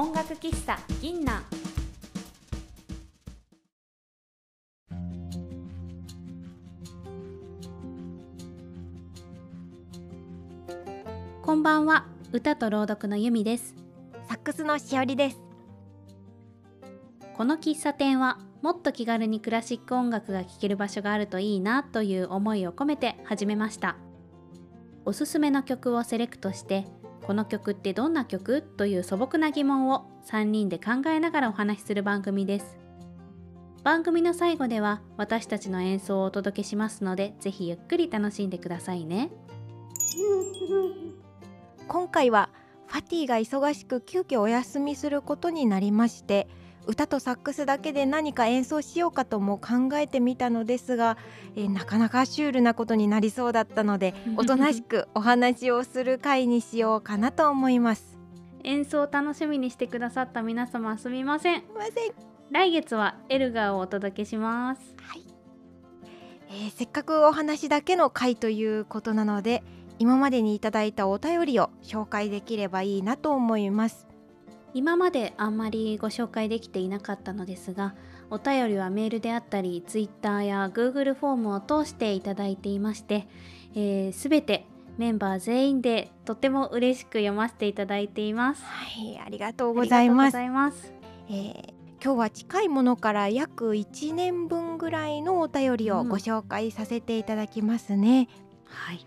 音楽喫茶銀南こんばんは歌と朗読の由美です。サックスのしおりです。この喫茶店はもっと気軽にクラシック音楽が聴ける場所があるといいなという思いを込めて始めました。おすすめの曲をセレクトしてこの曲ってどんな曲？という素朴な疑問を3人で考えながらお話しする番組です。番組の最後では私たちの演奏をお届けしますのでぜひゆっくり楽しんでくださいね。今回はファティが忙しく急遽お休みすることになりまして歌とサックスだけで何か演奏しようかとも考えてみたのですが、えーなかなかシュールなことになりそうだったのでおとなしくお話をする回にしようかなと思います。演奏を楽しみにしてくださった皆様すみません。すいません。来月はエルガーをお届けします。えーせっかくお話だけの回ということなので今までにいただいたお便りを紹介できればいいなと思います。今まであんまりご紹介できていなかったのですがお便りはメールであったり Twitter や Google フォームを通していただいていましてすべ、えー全てメンバー全員でとても嬉しく読ませていただいています。はい、ありがとうございます。えー今日は近いものから約1年分ぐらいのお便りをご紹介させていただきますね、はい。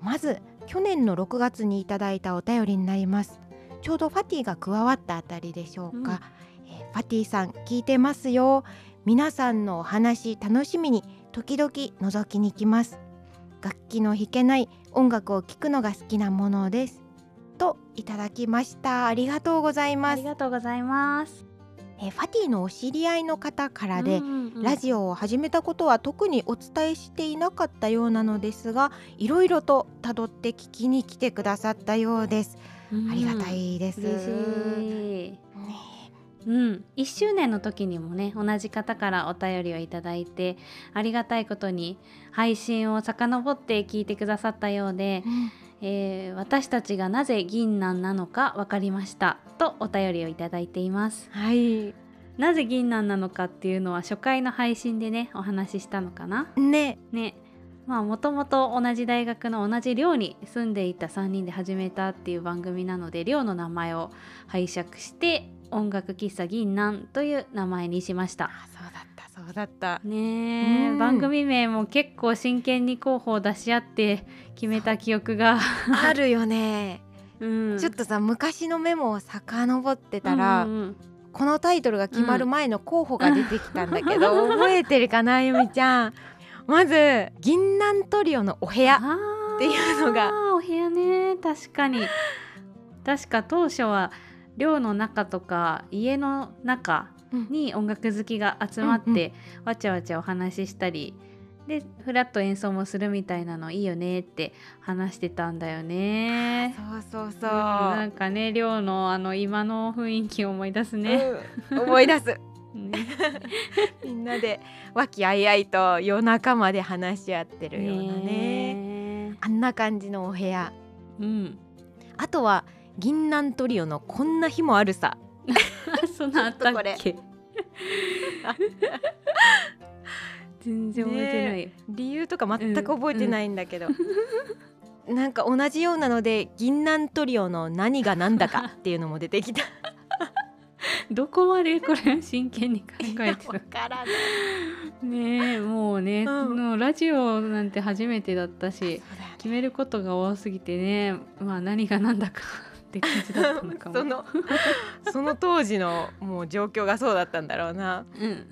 まず去年の6月にいただいたお便りになりますちょうどファティが加わったあたりでしょうか、えーファティさん聞いてますよ。皆さんのお話楽しみに時々覗きに行きます。楽器の弾けない音楽を聴くのが好きなものです。といただきました。ありがとうございあます。りがとうございます。えーファティのお知り合いの方からで、うんうんラジオを始めたことは特にお伝えしていなかったようなのですがいろいろと辿って聞きに来てくださったようです、うんありがたいです。ね。うん、1周年の時にもね同じ方からお便りをいただいてありがたいことに配信を遡って聞いてくださったようで、えー私たちがなぜ銀杏なのか分かりましたとお便りをいただいています。はい。なぜ銀杏なのかっていうのは初回の配信でねお話ししたのかな？ね。ねまあもともと同じ大学の同じ寮に住んでいた3人で始めたっていう番組なので寮の名前を拝借して音楽喫茶銀杏という名前にしました。あそうだったそうだった。ねえうん。番組名も結構真剣に候補を出し合って決めた記憶が、あるよね、うん、ちょっとさ昔のメモを遡ってたら、うんうんうん。このタイトルが決まる前の候補が出てきたんだけど、覚えてるかなゆみちゃんまず銀杏トリオのお部屋っていうのが。お部屋ね。確かに。確か当初は寮の中とか家の中に音楽好きが集まって、うんうわちゃわちゃお話ししたりでフラット演奏もするみたいなのいいよねって話してたんだよね。そうそうそう、うんなんかね寮のあの今の雰囲気を思い出すね。うん。思い出す。ね みんなで和気あいあいと夜中まで話し合ってるようなね。ねあんな感じのお部屋。うん。あとは銀杏トリオのこんな日もあるさ。そんなあったっこれ。け全然覚えてない。よ。理由とか全く覚えてないんだけど、なんか同じようなので銀杏トリオの何が何だかっていうのも出てきた どこまでこれ真剣に考えてわるか。らない。ねえもうね、うん。もうラジオなんて初めてだったしね。決めることが多すぎてねまあ何が何だかって感じだったのかも。そのその当時のもう状況がそうだったんだろうな。うん、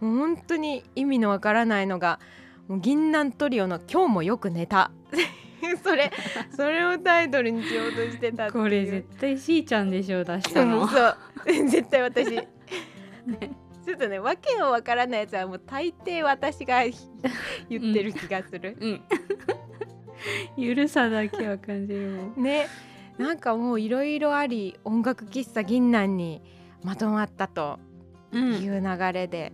もう本当に意味のわからないのがもう銀杏トリオの今日もよく寝た それそれをタイトルにしようとしてたこれ絶対しーちゃんでしょ出したうんの。そう。絶対私。ちょっとねわけのわからないやつはもう大抵私が言ってる気がする、うん、ゆるさだけは感じるもん。ね。なんかもういろいろあり音楽喫茶銀杏にまとまったとう、いうん流れで、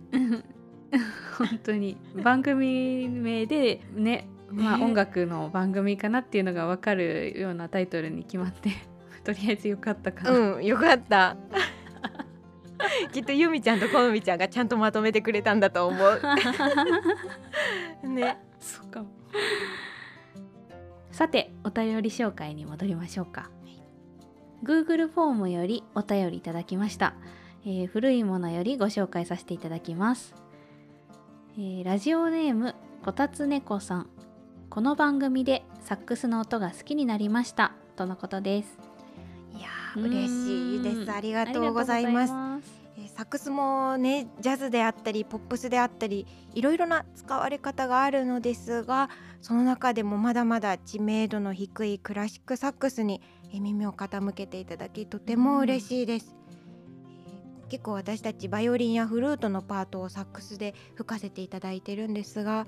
本当に。番組名でねまあ、ね音楽の番組かなっていうのが分かるようなタイトルに決まって とりあえずよかったかな、うんよかった。きっとゆみちゃんとこのみちゃんがちゃんとまとめてくれたんだと思う。ね。そうか。もさてお便り紹介に戻りましょうか、Google フォームよりお便りいただきました、えー古いものよりご紹介させていただきます、えーラジオネームこたつねこさんこの番組でサックスの音が好きになりましたとのことです。いやー嬉しいです。ありがとうございます。サックスもねジャズであったりポップスであったりいろいろな使われ方があるのですがその中でもまだまだ知名度の低いクラシックサックスにえー耳を傾けていただきとても嬉しいです、えー結構私たちバイオリンやフルートのパートをサックスで吹かせていただいてるんですが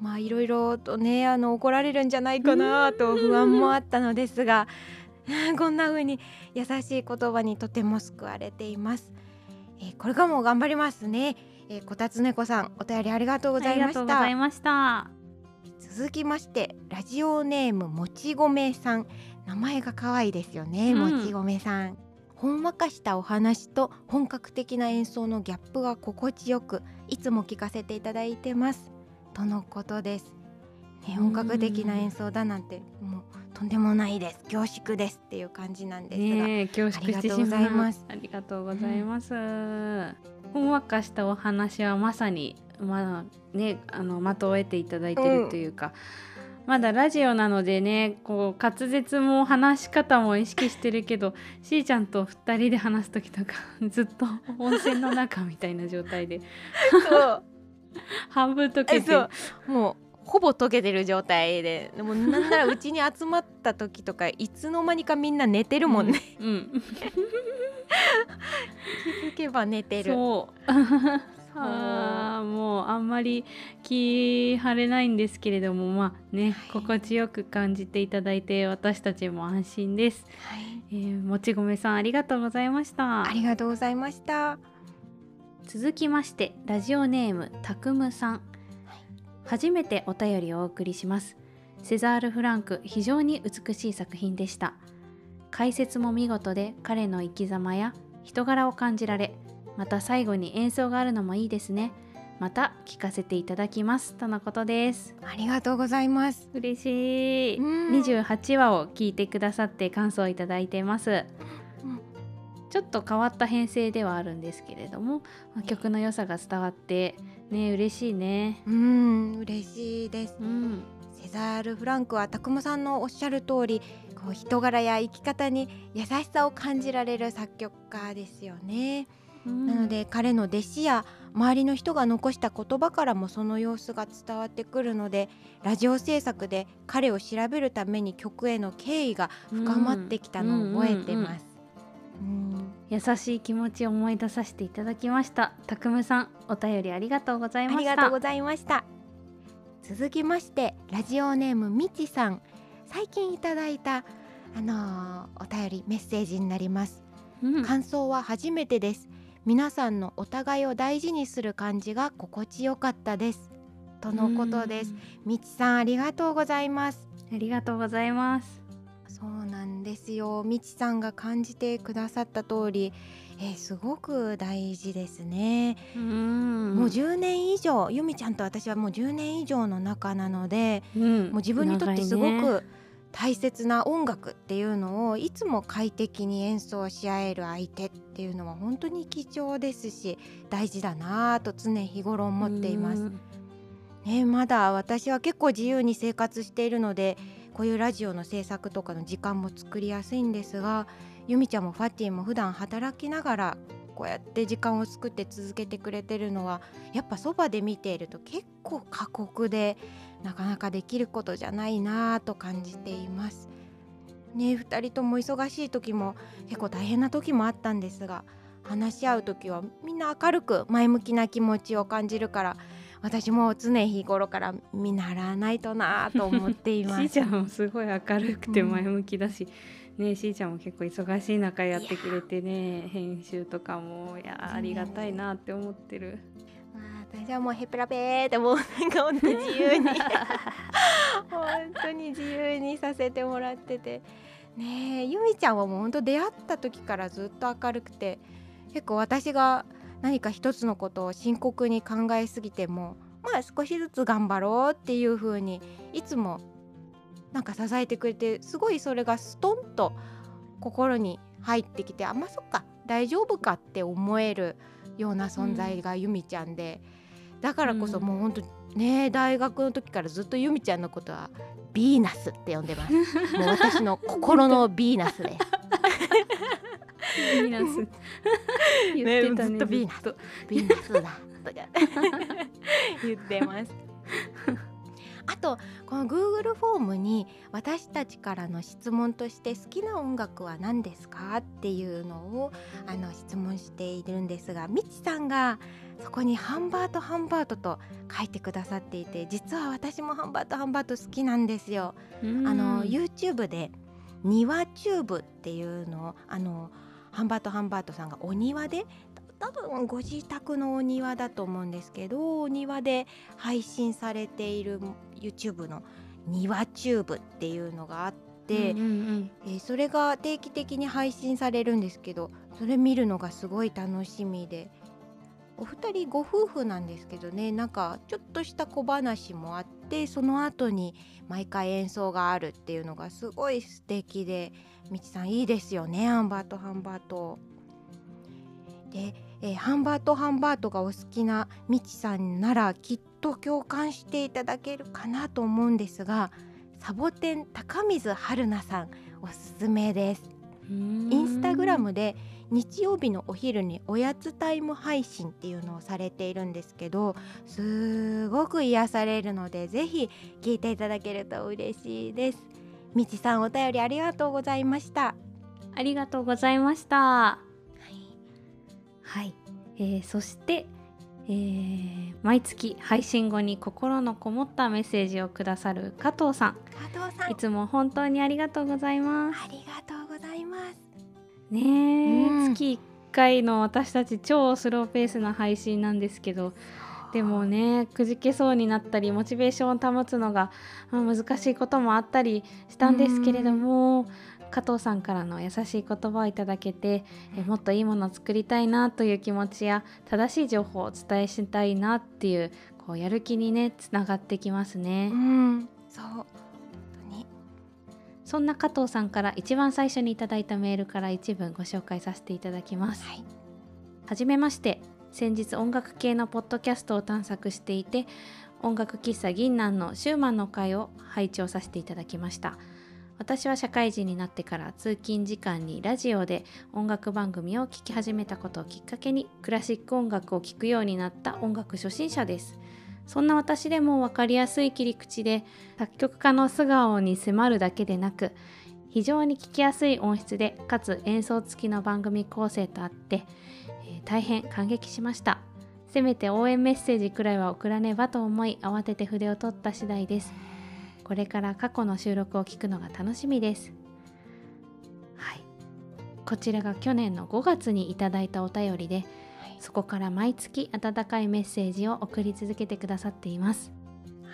まあいろいろとねあの怒られるんじゃないかなと不安もあったのですが こんな風に優しい言葉にとても救われています。えーこれからも頑張りますね。えーこたつねこさんお便りありがとうございまありがとうした。ございました続きましてラジオネームもち米さん名前が可愛いですよね、うんもち米さん。ほんわかしたお話と本格的な演奏のギャップが心地よくいつも聞かせていただいてますとのことです。ね、本格的な演奏だなんてもうとんでもないです。恐縮ですっていう感じなんですが、ねえ恐縮してしありがとうございます。ありがとうございます。ほんわかしたお話はまさにまあねあの的を得ていただいてるというか、まだラジオなのでねこう滑舌も話し方も意識してるけどしーちゃんと二人で話す時とかずっと温泉の中みたいな状態で。そう 半分溶けて。そう。もうほぼ溶けてる状態で。でもなんならうちに集まった時とかいつの間にかみんな寝てるもんね、うん、うん。気づけば寝てる。そう。あーもうあんまり気晴れないんですけれどもまあね、はい。心地よく感じていただいて私たちも安心です、はい。えーもち米さんありがとうございました。ありがとうございました続きましてラジオネームたくむさん、初めてお便りをお送りします。セザール・フランク非常に美しい作品でした。解説も見事で彼の生き様や人柄を感じられまた最後に演奏があるのもいいですね。また聞かせていただきます。とのことです。ありがとうございます。嬉しい。うん。28話を聞いてくださって感想をいただいています。うんちょっと変わった編成ではあるんですけれどもまあ曲の良さが伝わってね嬉しいね。うん嬉しいです。うん。セザール・フランクはたくむさんのおっしゃる通りこう人柄や生き方に優しさを感じられる作曲家ですよね、なので彼の弟子や周りの人が残した言葉からもその様子が伝わってくるのでラジオ制作で彼を調べるために曲への敬意が深まってきたのを覚えてます。うん優しい気持ちを思い出させていただきました。たくむさんお便りありがとうございまあした。りがとうございました。続きましてラジオネームみちさん。最近いただいたあのーお便りメッセージになります。うん。感想は初めてです。皆さんのお互いを大事にする感じが心地よかったです。とのことです。みちさんありがとうございます。ありがとうございますそうなんですよ。みちさんが感じてくださった通りえーすごく大事ですね、うん。もう10年以上ゆみちゃんと私はもう10年以上の仲なのでうん。もう自分にとってすごく大切な音楽っていうのをいつも快適に演奏し合える相手っていうのは本当に貴重ですし大事だなぁと常日頃思っています。うん。ね、まだ私は結構自由に生活しているのでこういうラジオの制作とかの時間も作りやすいんですがゆみちゃんもファティも普段働きながらこうやって時間を作って続けてくれてるのはやっぱそばで見ていると結構過酷でなかなかできることじゃないなぁと感じています。ね2人とも忙しい時も結構大変な時もあったんですが話し合う時はみんな明るく前向きな気持ちを感じるから私も常日頃から見習わないとなぁと思っています。しーちゃんもすごい明るくて前向きだし、ねしーちゃんも結構忙しい中やってくれてね編集とかもいやありがたいなって思ってる。私はもうヘプラペーってもうなんか本当自由に。本当に自由にさせてもらってて。ねえゆみちゃんはもう本当出会った時からずっと明るくて結構私が何か一つのことを深刻に考えすぎてもまあ少しずつ頑張ろうっていう風にいつもなんか支えてくれてすごいそれがストンと心に入ってきてあまあそっか大丈夫かって思えるような存在がゆみちゃんで、だからこそもうほんとね大学の時からずっとゆみちゃんのことはビーナスって呼んでます。もう私の心のビーナスです。ビーナス言ってたねずっとビーナスビーナスだとか言ってます。あとこの Google フォームに私たちからの質問として好きな音楽は何ですかっていうのをあの質問しているんですがみちさんがそこにハンバートハンバートと書いてくださっていて実は私もハンバートハンバート好きなんですよ。あの YouTube で庭チューブっていうのをあのハンバートハンバートさんがお庭で多分ご自宅のお庭だと思うんですけどお庭で配信されている YouTube の庭チューブっていうのがあって、うんうんうん、えー、それが定期的に配信されるんですけどそれ見るのがすごい楽しみでお二人ご夫婦なんですけどねなんかちょっとした小話もあってその後に毎回演奏があるっていうのがすごい素敵でみちさんいいですよねアンバートハンバート。でえー、ハンバートハンバートがお好きなみちさんならきっと共感していただけるかなと思うんですがサボテン高水春奈さんおすすめですインスタグラムで日曜日のお昼におやつタイム配信っていうのをされているんですけどすごく癒されるのでぜひ聞いていただけると嬉しいです。みちさんお便りありがとうございました。ありがとうございました。はい、えー、そして、えー、毎月配信後に心のこもったメッセージをくださる加藤さん。加藤さん。いつも本当にありがとうございます。ありがとう。ございますね、うん、月1回の私たち超スローペースな配信なんですけどでもねくじけそうになったりモチベーションを保つのが難しいこともあったりしたんですけれども、加藤さんからの優しい言葉をいただけてえもっといいものを作りたいなという気持ちや正しい情報をお伝えしたいなっていうこうやる気にねつながってきますね。うん、そうそんな加藤さんから一番最初にいただいたメールから一文ご紹介させていただきます。はい、はじめまして先日音楽系のポッドキャストを探索していて音楽喫茶銀南のシューマンの会を拝聴させていただきました。私は社会人になってから通勤時間にラジオで音楽番組を聴き始めたことをきっかけにクラシック音楽を聴くようになった音楽初心者ですそんな私でも分かりやすい切り口で作曲家の素顔に迫るだけでなく非常に聴きやすい音質でかつ演奏付きの番組構成とあって、えー、大変感激しました。せめて応援メッセージくらいは送らねばと思い慌てて筆を取った次第です。これから過去の収録を聞くのが楽しみです。はい。こちらが去年の5月にいただいたお便りで、そこから毎月温かいメッセージを送り続けてくださっています。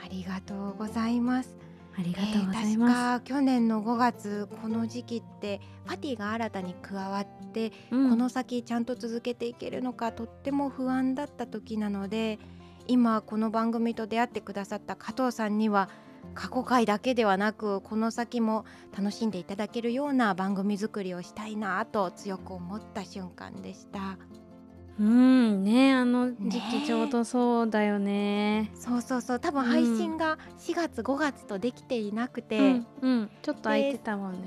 ありがとうございます。ありがとうございます、えー、去年の5月この時期ってパティが新たに加わって、うん、この先ちゃんと続けていけるのかとっても不安だった時なので今この番組と出会ってくださった加藤さんには過去回だけではなくこの先も楽しんでいただけるような番組作りをしたいなと強く思った瞬間でした。うんねあの時期ちょうどそうだよね、ね、そうそうそう多分配信が4月、5月とできていなくて、うんうん、ちょっと空いてたもんね。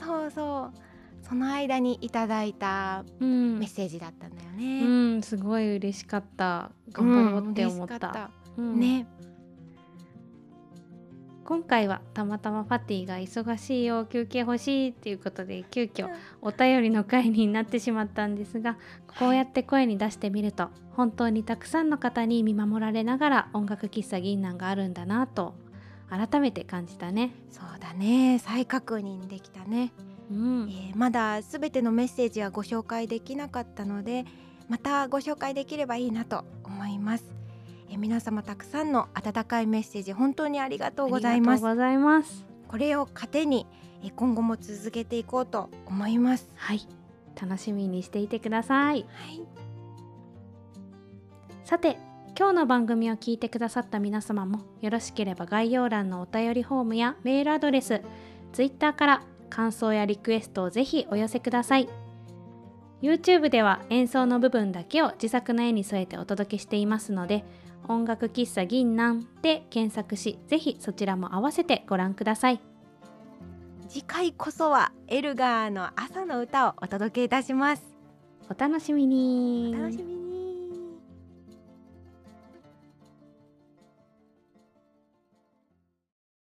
そうそうその間にいただいたメッセージだったんだよね、うん、うん、すごい嬉しかった。頑張ろうって思った,、ね今回はたまたまパティが忙しいよ休憩欲しいっていうことで急遽お便りの回になってしまったんですがこうやって声に出してみると本当にたくさんの方に見守られながら音楽喫茶銀杏があるんだなと改めて感じたね。そうだね。再確認できたね、うん。えー、まだ全てのメッセージはご紹介できなかったのでまたご紹介できればいいなと思思います。え皆様たくさんの温かいメッセージ本当にありがとうございます。ございます。これを糧にえ今後も続けていこうと思います。はい。楽しみにしていてください。はい。さて今日の番組を聞いてくださった皆様もよろしければ概要欄のお便りフォームやメールアドレス Twitter から感想やリクエストをぜひお寄せください。YouTube では演奏の部分だけを自作の絵に添えてお届けしていますので音楽喫茶銀南で検索しぜひそちらも合わせてご覧ください。次回こそはエルガーの朝の歌をお届けいたします。お楽しみに。お楽しみに